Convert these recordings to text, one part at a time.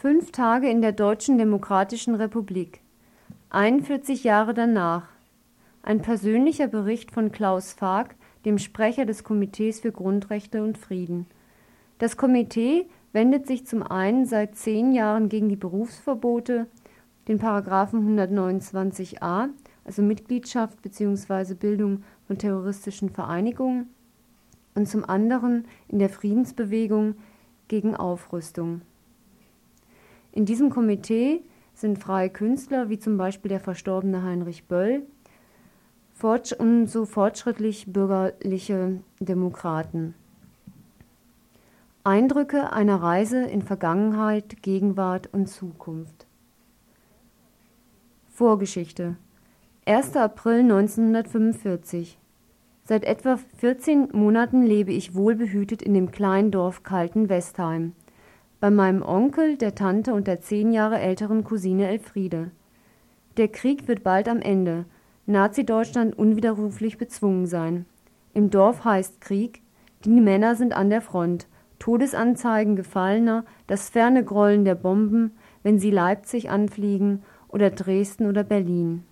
Fünf Tage in der Deutschen Demokratischen Republik. 41 Jahre danach. Ein persönlicher Bericht von Klaus Fag, dem Sprecher des Komitees für Grundrechte und Frieden. Das Komitee wendet sich zum einen seit zehn Jahren gegen die Berufsverbote, den Paragraphen 129a, also Mitgliedschaft bzw. Bildung von terroristischen Vereinigungen, und zum anderen in der Friedensbewegung gegen Aufrüstung. In diesem Komitee sind freie Künstler, wie zum Beispiel der verstorbene Heinrich Böll, und so fortschrittlich bürgerliche Demokraten. Eindrücke einer Reise in Vergangenheit, Gegenwart und Zukunft. Vorgeschichte 1. April 1945 Seit etwa 14 Monaten lebe ich wohlbehütet in dem kleinen Dorf Kalten-Westheim bei meinem Onkel, der Tante und der zehn Jahre älteren Cousine Elfriede. Der Krieg wird bald am Ende, Nazi-Deutschland unwiderruflich bezwungen sein. Im Dorf heißt Krieg, die Männer sind an der Front, Todesanzeigen Gefallener, das ferne Grollen der Bomben, wenn sie Leipzig anfliegen oder Dresden oder Berlin.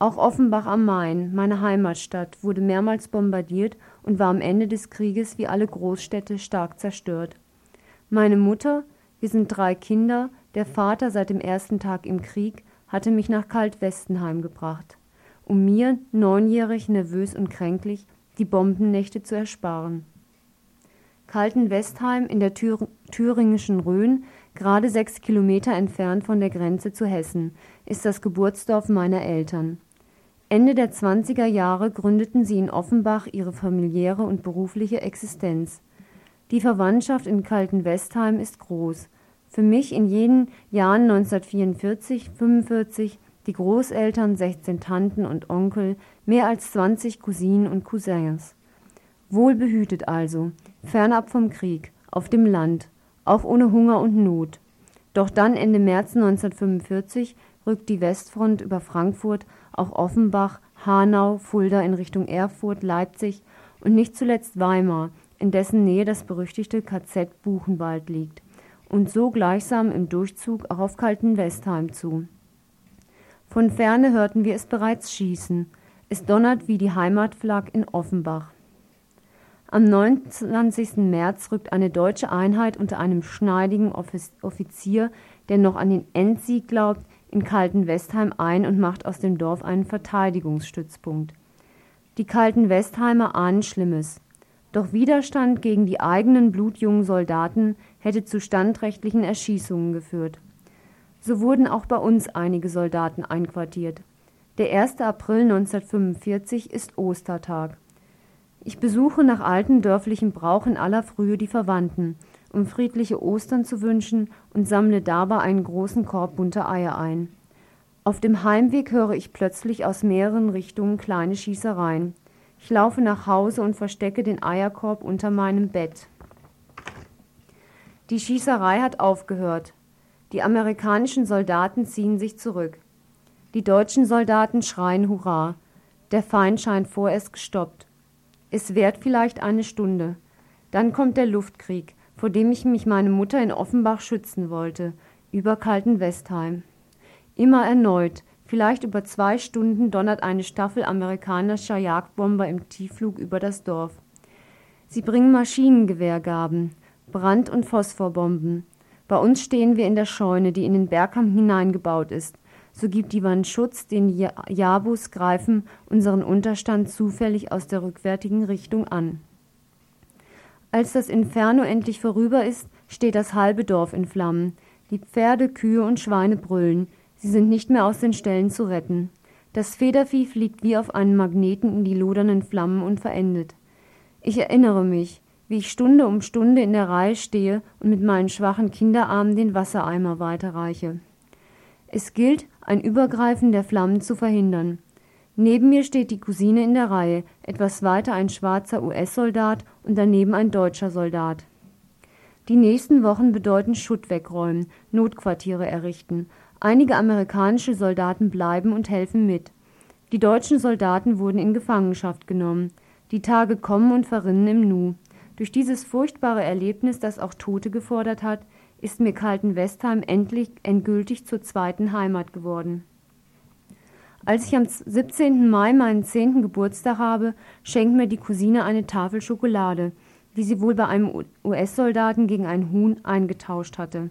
Auch Offenbach am Main, meine Heimatstadt, wurde mehrmals bombardiert und war am Ende des Krieges wie alle Großstädte stark zerstört. Meine Mutter, wir sind drei Kinder, der Vater seit dem ersten Tag im Krieg, hatte mich nach Kaltwestenheim gebracht, um mir, neunjährig, nervös und kränklich, die Bombennächte zu ersparen. Kaltenwestheim in der Thür thüringischen Rhön, gerade sechs Kilometer entfernt von der Grenze zu Hessen, ist das Geburtsdorf meiner Eltern. Ende der 20er Jahre gründeten sie in Offenbach ihre familiäre und berufliche Existenz. Die Verwandtschaft in Kaltenwestheim ist groß. Für mich in jenen Jahren 1944, 45, die Großeltern, 16 Tanten und Onkel, mehr als 20 Cousinen und Cousins. Wohlbehütet also, fernab vom Krieg, auf dem Land, auch ohne Hunger und Not. Doch dann Ende März 1945 rückt die Westfront über Frankfurt, auch Offenbach, Hanau, Fulda in Richtung Erfurt, Leipzig und nicht zuletzt Weimar in dessen Nähe das berüchtigte KZ Buchenwald liegt, und so gleichsam im Durchzug auch auf Kaltenwestheim zu. Von ferne hörten wir es bereits schießen. Es donnert wie die Heimatflak in Offenbach. Am 29. März rückt eine deutsche Einheit unter einem schneidigen Offizier, der noch an den Endsieg glaubt, in Kaltenwestheim ein und macht aus dem Dorf einen Verteidigungsstützpunkt. Die Kaltenwestheimer ahnen Schlimmes. Doch Widerstand gegen die eigenen blutjungen Soldaten hätte zu standrechtlichen Erschießungen geführt. So wurden auch bei uns einige Soldaten einquartiert. Der 1. April 1945 ist Ostertag. Ich besuche nach altem dörflichem Brauch in aller Frühe die Verwandten, um friedliche Ostern zu wünschen und sammle dabei einen großen Korb bunter Eier ein. Auf dem Heimweg höre ich plötzlich aus mehreren Richtungen kleine Schießereien. Ich laufe nach Hause und verstecke den Eierkorb unter meinem Bett. Die Schießerei hat aufgehört. Die amerikanischen Soldaten ziehen sich zurück. Die deutschen Soldaten schreien Hurra. Der Feind scheint vorerst gestoppt. Es währt vielleicht eine Stunde. Dann kommt der Luftkrieg, vor dem ich mich meine Mutter in Offenbach schützen wollte, über Kalten Westheim. Immer erneut, Vielleicht über zwei Stunden donnert eine Staffel amerikanischer Jagdbomber im Tiefflug über das Dorf. Sie bringen Maschinengewehrgaben, Brand- und Phosphorbomben. Bei uns stehen wir in der Scheune, die in den Bergkamm hineingebaut ist. So gibt die Wand Schutz, den Jabus greifen unseren Unterstand zufällig aus der rückwärtigen Richtung an. Als das Inferno endlich vorüber ist, steht das halbe Dorf in Flammen. Die Pferde, Kühe und Schweine brüllen. Sie sind nicht mehr aus den Ställen zu retten. Das Federvieh fliegt wie auf einen Magneten in die lodernden Flammen und verendet. Ich erinnere mich, wie ich Stunde um Stunde in der Reihe stehe und mit meinen schwachen Kinderarmen den Wassereimer weiterreiche. Es gilt, ein Übergreifen der Flammen zu verhindern. Neben mir steht die Cousine in der Reihe, etwas weiter ein schwarzer US-Soldat und daneben ein deutscher Soldat. Die nächsten Wochen bedeuten Schutt wegräumen, Notquartiere errichten, Einige amerikanische Soldaten bleiben und helfen mit. Die deutschen Soldaten wurden in Gefangenschaft genommen. Die Tage kommen und verrinnen im Nu. Durch dieses furchtbare Erlebnis, das auch Tote gefordert hat, ist mir Kalten-Westheim endlich endgültig zur zweiten Heimat geworden. Als ich am 17. Mai meinen 10. Geburtstag habe, schenkt mir die Cousine eine Tafel Schokolade, die sie wohl bei einem US-Soldaten gegen ein Huhn eingetauscht hatte.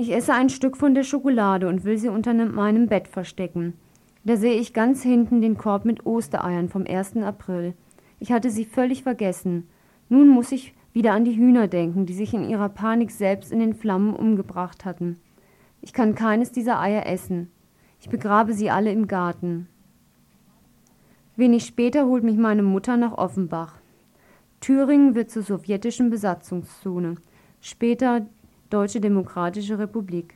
Ich esse ein Stück von der Schokolade und will sie unter meinem Bett verstecken. Da sehe ich ganz hinten den Korb mit Ostereiern vom 1. April. Ich hatte sie völlig vergessen. Nun muss ich wieder an die Hühner denken, die sich in ihrer Panik selbst in den Flammen umgebracht hatten. Ich kann keines dieser Eier essen. Ich begrabe sie alle im Garten. Wenig später holt mich meine Mutter nach Offenbach. Thüringen wird zur sowjetischen Besatzungszone, später Deutsche Demokratische Republik.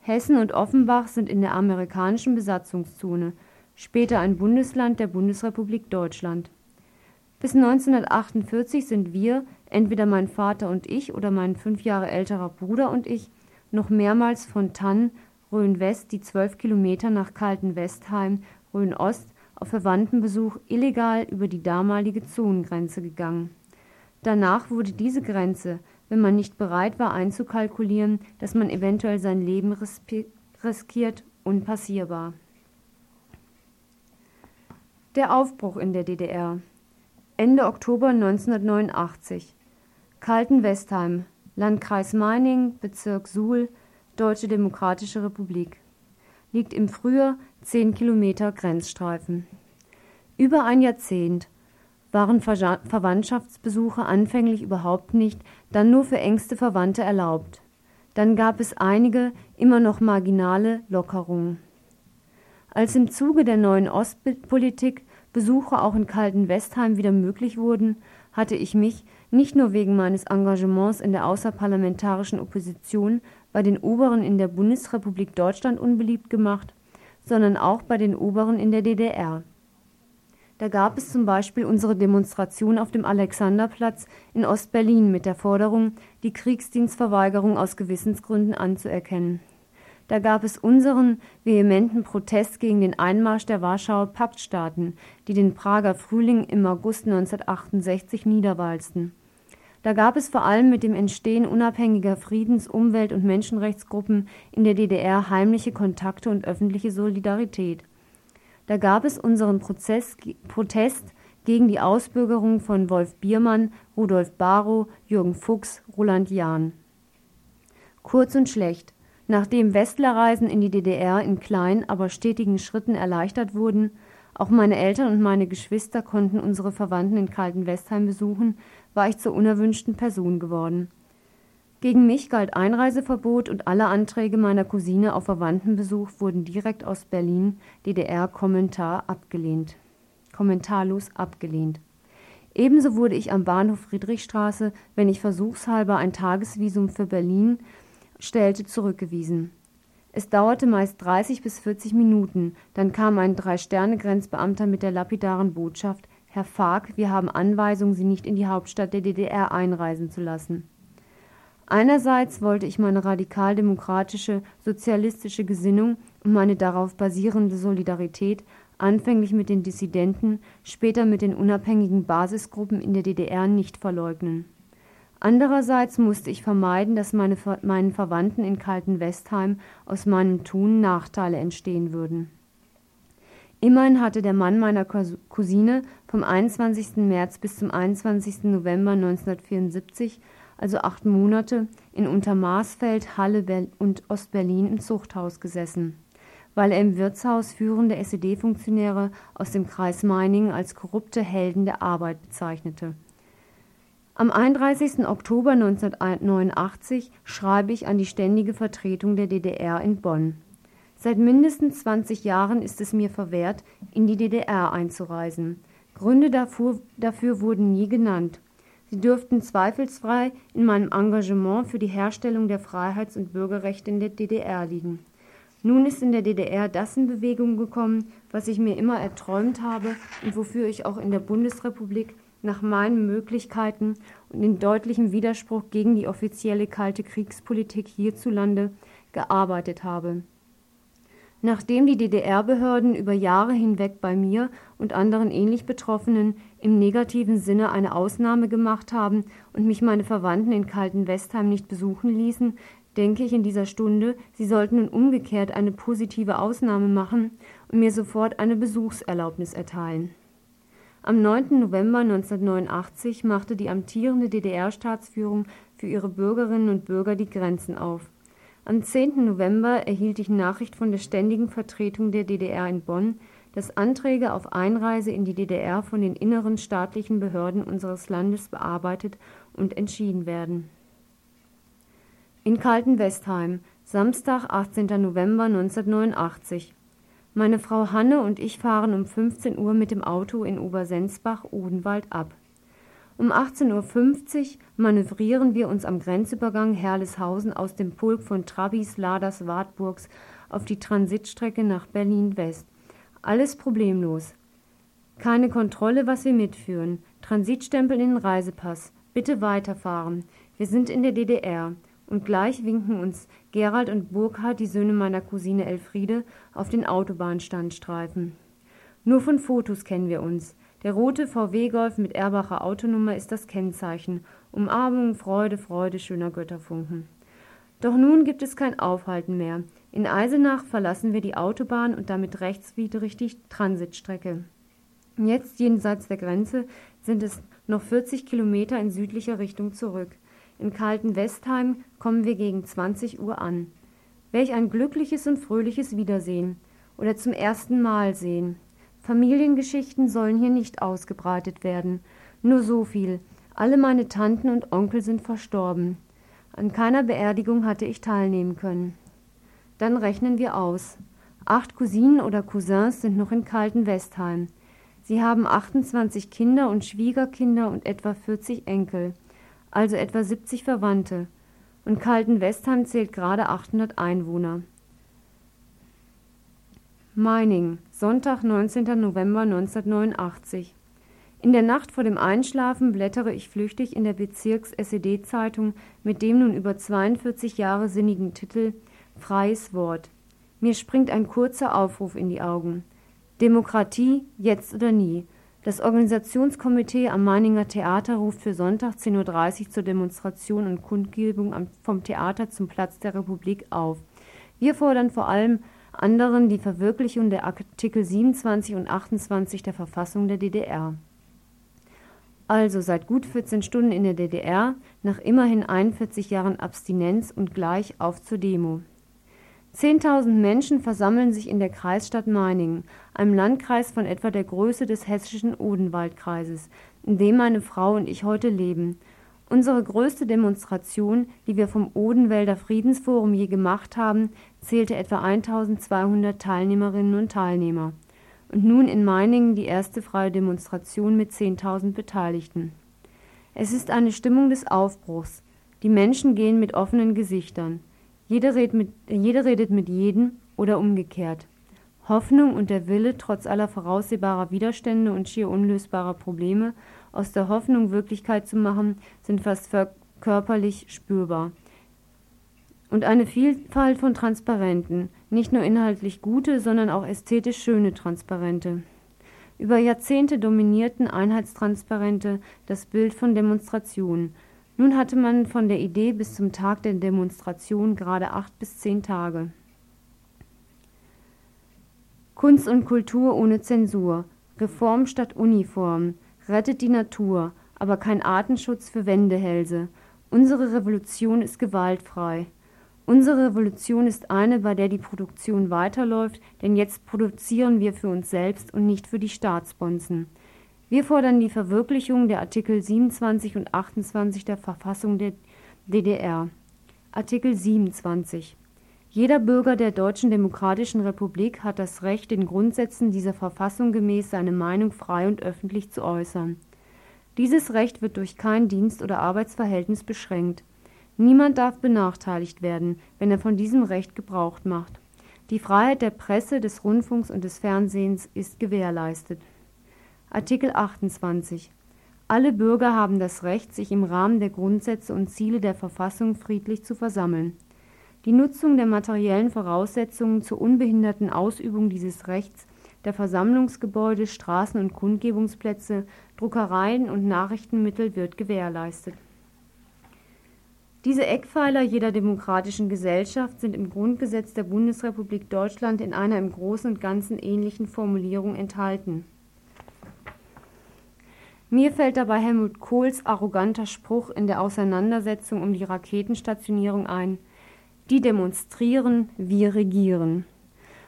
Hessen und Offenbach sind in der amerikanischen Besatzungszone, später ein Bundesland der Bundesrepublik Deutschland. Bis 1948 sind wir, entweder mein Vater und ich oder mein fünf Jahre älterer Bruder und ich, noch mehrmals von Tann, Rhön-West, die zwölf Kilometer nach Kalten-Westheim, Rhön-Ost, auf Verwandtenbesuch illegal über die damalige Zonengrenze gegangen. Danach wurde diese Grenze, wenn man nicht bereit war einzukalkulieren, dass man eventuell sein Leben riskiert, unpassierbar. Der Aufbruch in der DDR Ende Oktober 1989. Kalten-Westheim, Landkreis Meining, Bezirk Suhl, Deutsche Demokratische Republik. Liegt im Frühjahr 10 Kilometer Grenzstreifen. Über ein Jahrzehnt waren Ver Verwandtschaftsbesuche anfänglich überhaupt nicht, dann nur für engste Verwandte erlaubt. Dann gab es einige, immer noch marginale Lockerungen. Als im Zuge der neuen Ostpolitik Besuche auch in Kalten-Westheim wieder möglich wurden, hatte ich mich, nicht nur wegen meines Engagements in der außerparlamentarischen Opposition bei den Oberen in der Bundesrepublik Deutschland unbeliebt gemacht, sondern auch bei den Oberen in der DDR. Da gab es zum Beispiel unsere Demonstration auf dem Alexanderplatz in Ostberlin mit der Forderung, die Kriegsdienstverweigerung aus Gewissensgründen anzuerkennen da gab es unseren vehementen Protest gegen den Einmarsch der Warschauer Paktstaaten, die den Prager Frühling im August 1968 niederwalzten. Da gab es vor allem mit dem Entstehen unabhängiger Friedens-, Umwelt- und Menschenrechtsgruppen in der DDR heimliche Kontakte und öffentliche Solidarität. Da gab es unseren Prozess, Protest gegen die Ausbürgerung von Wolf Biermann, Rudolf Barrow, Jürgen Fuchs, Roland Jahn. Kurz und schlecht, Nachdem Westlerreisen in die DDR in kleinen, aber stetigen Schritten erleichtert wurden, auch meine Eltern und meine Geschwister konnten unsere Verwandten in Kalten-Westheim besuchen, war ich zur unerwünschten Person geworden. Gegen mich galt Einreiseverbot und alle Anträge meiner Cousine auf Verwandtenbesuch wurden direkt aus Berlin DDR Kommentar abgelehnt. Kommentarlos abgelehnt. Ebenso wurde ich am Bahnhof Friedrichstraße, wenn ich versuchshalber ein Tagesvisum für Berlin stellte, zurückgewiesen. Es dauerte meist 30 bis 40 Minuten, dann kam ein Drei-Sterne-Grenzbeamter mit der lapidaren Botschaft: Herr Fark, wir haben Anweisung, Sie nicht in die Hauptstadt der DDR einreisen zu lassen. Einerseits wollte ich meine radikal-demokratische, sozialistische Gesinnung und meine darauf basierende Solidarität anfänglich mit den Dissidenten, später mit den unabhängigen Basisgruppen in der DDR nicht verleugnen Andererseits musste ich vermeiden, dass meine, meinen Verwandten in Kalten-Westheim aus meinem Tun Nachteile entstehen würden. Immerhin hatte der Mann meiner Cousine vom 21. März bis zum 21. November 1974, also acht Monate, in Untermaßfeld, Halle und Ostberlin im Zuchthaus gesessen, weil er im Wirtshaus führende SED-Funktionäre aus dem Kreis Meiningen als korrupte Helden der Arbeit bezeichnete am 31. Oktober 1989 schreibe ich an die Ständige Vertretung der DDR in Bonn. Seit mindestens 20 Jahren ist es mir verwehrt, in die DDR einzureisen. Gründe dafür, dafür wurden nie genannt. Sie dürften zweifelsfrei in meinem Engagement für die Herstellung der Freiheits- und Bürgerrechte in der DDR liegen. Nun ist in der DDR das in Bewegung gekommen, was ich mir immer erträumt habe und wofür ich auch in der Bundesrepublik nach meinen Möglichkeiten und in deutlichem Widerspruch gegen die offizielle kalte Kriegspolitik hierzulande gearbeitet habe. Nachdem die DDR-Behörden über Jahre hinweg bei mir und anderen ähnlich Betroffenen im negativen Sinne eine Ausnahme gemacht haben und mich meine Verwandten in Kalten-Westheim nicht besuchen ließen, denke ich in dieser Stunde, sie sollten nun umgekehrt eine positive Ausnahme machen und mir sofort eine Besuchserlaubnis erteilen. Am 9. November 1989 machte die amtierende DDR-Staatsführung für ihre Bürgerinnen und Bürger die Grenzen auf. Am 10. November erhielt ich Nachricht von der Ständigen Vertretung der DDR in Bonn, dass Anträge auf Einreise in die DDR von den inneren staatlichen Behörden unseres Landes bearbeitet und entschieden werden. In Kalten-Westheim, Samstag, 18. November 1989 meine Frau Hanne und ich fahren um 15 Uhr mit dem Auto in Obersensbach-Odenwald ab. Um 18.50 Uhr manövrieren wir uns am Grenzübergang Herleshausen aus dem Pulk von Trabis Laders Wartburgs auf die Transitstrecke nach Berlin-West. Alles problemlos. Keine Kontrolle, was wir mitführen. Transitstempel in den Reisepass. Bitte weiterfahren. Wir sind in der DDR. Und gleich winken uns Gerald und Burkhard, die Söhne meiner Cousine Elfriede, auf den Autobahnstandstreifen. Nur von Fotos kennen wir uns. Der rote VW-Golf mit Erbacher Autonummer ist das Kennzeichen. Umarmung, Freude, Freude, schöner Götterfunken. Doch nun gibt es kein Aufhalten mehr. In Eisenach verlassen wir die Autobahn und damit rechtswidrig die Transitstrecke. Jetzt jenseits der Grenze sind es noch 40 Kilometer in südlicher Richtung zurück. In Kalten-Westheim kommen wir gegen 20 Uhr an. Welch ein glückliches und fröhliches Wiedersehen oder zum ersten Mal sehen. Familiengeschichten sollen hier nicht ausgebreitet werden. Nur so viel. Alle meine Tanten und Onkel sind verstorben. An keiner Beerdigung hatte ich teilnehmen können. Dann rechnen wir aus. Acht Cousinen oder Cousins sind noch in Kalten-Westheim. Sie haben 28 Kinder und Schwiegerkinder und etwa 40 Enkel also etwa 70 Verwandte, und Kalten-Westheim zählt gerade 800 Einwohner. Meining, Sonntag, 19. November 1989. In der Nacht vor dem Einschlafen blättere ich flüchtig in der Bezirks-SED-Zeitung mit dem nun über 42 Jahre sinnigen Titel Freies Wort. Mir springt ein kurzer Aufruf in die Augen. Demokratie, jetzt oder nie. Das Organisationskomitee am Meininger Theater ruft für Sonntag 10.30 Uhr zur Demonstration und Kundgebung vom Theater zum Platz der Republik auf. Wir fordern vor allem anderen die Verwirklichung der Artikel 27 und 28 der Verfassung der DDR. Also seit gut 14 Stunden in der DDR, nach immerhin 41 Jahren Abstinenz und gleich auf zur Demo. Zehntausend Menschen versammeln sich in der Kreisstadt Meiningen, einem Landkreis von etwa der Größe des hessischen Odenwaldkreises, in dem meine Frau und ich heute leben. Unsere größte Demonstration, die wir vom Odenwälder Friedensforum je gemacht haben, zählte etwa 1200 Teilnehmerinnen und Teilnehmer. Und nun in Meiningen die erste freie Demonstration mit 10.000 Beteiligten. Es ist eine Stimmung des Aufbruchs. Die Menschen gehen mit offenen Gesichtern. Jeder redet, mit, jeder redet mit jedem oder umgekehrt. Hoffnung und der Wille, trotz aller voraussehbarer Widerstände und schier unlösbarer Probleme, aus der Hoffnung Wirklichkeit zu machen, sind fast körperlich spürbar. Und eine Vielfalt von Transparenten, nicht nur inhaltlich gute, sondern auch ästhetisch schöne Transparente. Über Jahrzehnte dominierten Einheitstransparente das Bild von Demonstrationen, nun hatte man von der Idee bis zum Tag der Demonstration gerade acht bis zehn Tage. Kunst und Kultur ohne Zensur, Reform statt Uniform, rettet die Natur, aber kein Artenschutz für Wendehälse. Unsere Revolution ist gewaltfrei. Unsere Revolution ist eine, bei der die Produktion weiterläuft, denn jetzt produzieren wir für uns selbst und nicht für die Staatsbonzen. Wir fordern die Verwirklichung der Artikel 27 und 28 der Verfassung der DDR. Artikel 27 Jeder Bürger der Deutschen Demokratischen Republik hat das Recht, den Grundsätzen dieser Verfassung gemäß seine Meinung frei und öffentlich zu äußern. Dieses Recht wird durch kein Dienst oder Arbeitsverhältnis beschränkt. Niemand darf benachteiligt werden, wenn er von diesem Recht Gebrauch macht. Die Freiheit der Presse, des Rundfunks und des Fernsehens ist gewährleistet Artikel 28 Alle Bürger haben das Recht, sich im Rahmen der Grundsätze und Ziele der Verfassung friedlich zu versammeln. Die Nutzung der materiellen Voraussetzungen zur unbehinderten Ausübung dieses Rechts, der Versammlungsgebäude, Straßen und Kundgebungsplätze, Druckereien und Nachrichtenmittel wird gewährleistet. Diese Eckpfeiler jeder demokratischen Gesellschaft sind im Grundgesetz der Bundesrepublik Deutschland in einer im Großen und Ganzen ähnlichen Formulierung enthalten. Mir fällt dabei Helmut Kohls arroganter Spruch in der Auseinandersetzung um die Raketenstationierung ein: Die demonstrieren, wir regieren.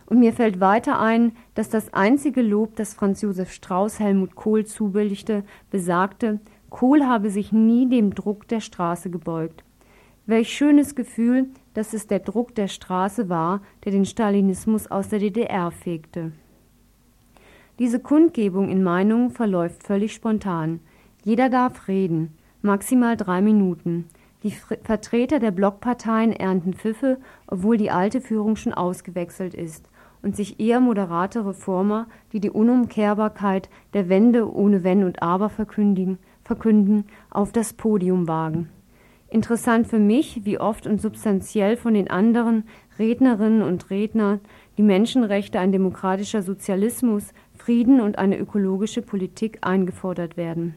Und mir fällt weiter ein, dass das einzige Lob, das Franz Josef Strauß Helmut Kohl zubilligte, besagte, Kohl habe sich nie dem Druck der Straße gebeugt. Welch schönes Gefühl, dass es der Druck der Straße war, der den Stalinismus aus der DDR fegte. Diese Kundgebung in Meinungen verläuft völlig spontan. Jeder darf reden, maximal drei Minuten. Die Vertreter der Blockparteien ernten Pfiffe, obwohl die alte Führung schon ausgewechselt ist und sich eher moderate Reformer, die die Unumkehrbarkeit der Wende ohne Wenn und Aber verkündigen, verkünden, auf das Podium wagen. Interessant für mich, wie oft und substanziell von den anderen Rednerinnen und Rednern die Menschenrechte, ein demokratischer Sozialismus, Frieden und eine ökologische Politik eingefordert werden.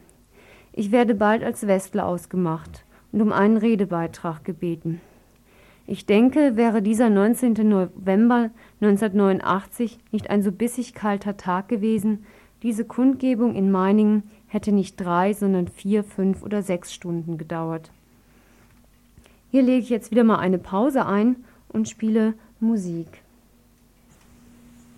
Ich werde bald als Westler ausgemacht und um einen Redebeitrag gebeten. Ich denke, wäre dieser 19. November 1989 nicht ein so bissig kalter Tag gewesen, diese Kundgebung in Meiningen hätte nicht drei, sondern vier, fünf oder sechs Stunden gedauert. Hier lege ich jetzt wieder mal eine Pause ein und spiele Musik.